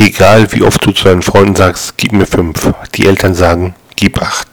Egal wie oft du zu deinen Freunden sagst, gib mir fünf, die Eltern sagen, gib acht.